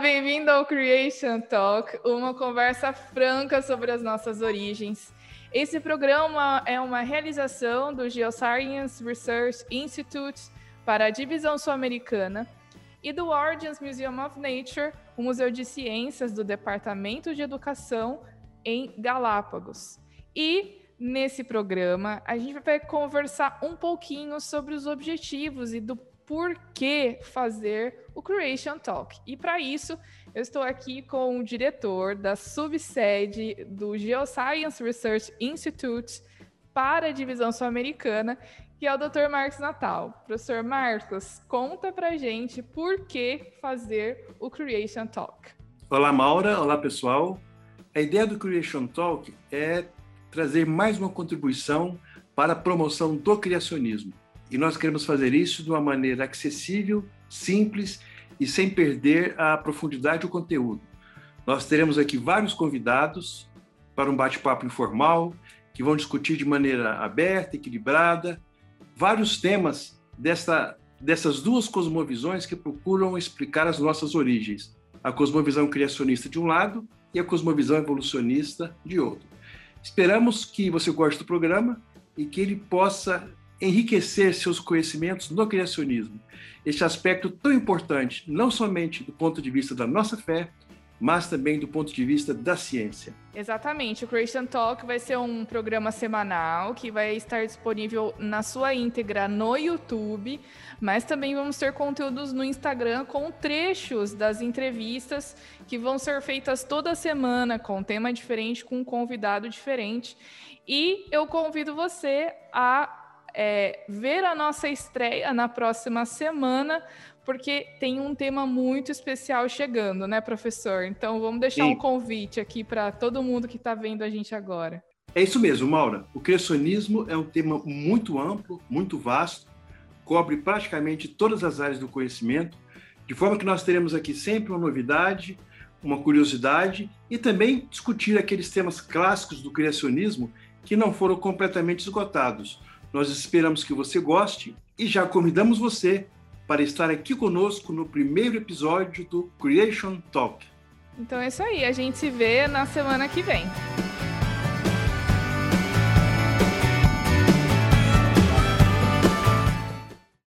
bem-vindo ao Creation Talk, uma conversa franca sobre as nossas origens. Esse programa é uma realização do Geoscience Research Institute para a divisão sul-americana e do Origins Museum of Nature, o Museu de Ciências do Departamento de Educação em Galápagos. E nesse programa a gente vai conversar um pouquinho sobre os objetivos e do porquê fazer o Creation Talk. E para isso, eu estou aqui com o diretor da subsede do Geoscience Research Institute para a divisão sul-americana, que é o Dr. Marcos Natal. Professor Marcos, conta pra gente por que fazer o Creation Talk. Olá, Maura. Olá, pessoal. A ideia do Creation Talk é trazer mais uma contribuição para a promoção do criacionismo. E nós queremos fazer isso de uma maneira acessível, simples e sem perder a profundidade do conteúdo. Nós teremos aqui vários convidados para um bate-papo informal, que vão discutir de maneira aberta, equilibrada, vários temas dessa, dessas duas cosmovisões que procuram explicar as nossas origens. A cosmovisão criacionista de um lado e a cosmovisão evolucionista de outro. Esperamos que você goste do programa e que ele possa enriquecer seus conhecimentos no criacionismo. Este aspecto tão importante, não somente do ponto de vista da nossa fé, mas também do ponto de vista da ciência. Exatamente. O Creation Talk vai ser um programa semanal que vai estar disponível na sua íntegra no YouTube, mas também vamos ter conteúdos no Instagram com trechos das entrevistas que vão ser feitas toda semana com um tema diferente, com um convidado diferente. E eu convido você a é, ver a nossa estreia na próxima semana, porque tem um tema muito especial chegando, né, professor? Então vamos deixar Sim. um convite aqui para todo mundo que está vendo a gente agora. É isso mesmo, Maura. O criacionismo é um tema muito amplo, muito vasto, cobre praticamente todas as áreas do conhecimento, de forma que nós teremos aqui sempre uma novidade, uma curiosidade e também discutir aqueles temas clássicos do criacionismo que não foram completamente esgotados. Nós esperamos que você goste e já convidamos você para estar aqui conosco no primeiro episódio do Creation Talk. Então é isso aí, a gente se vê na semana que vem.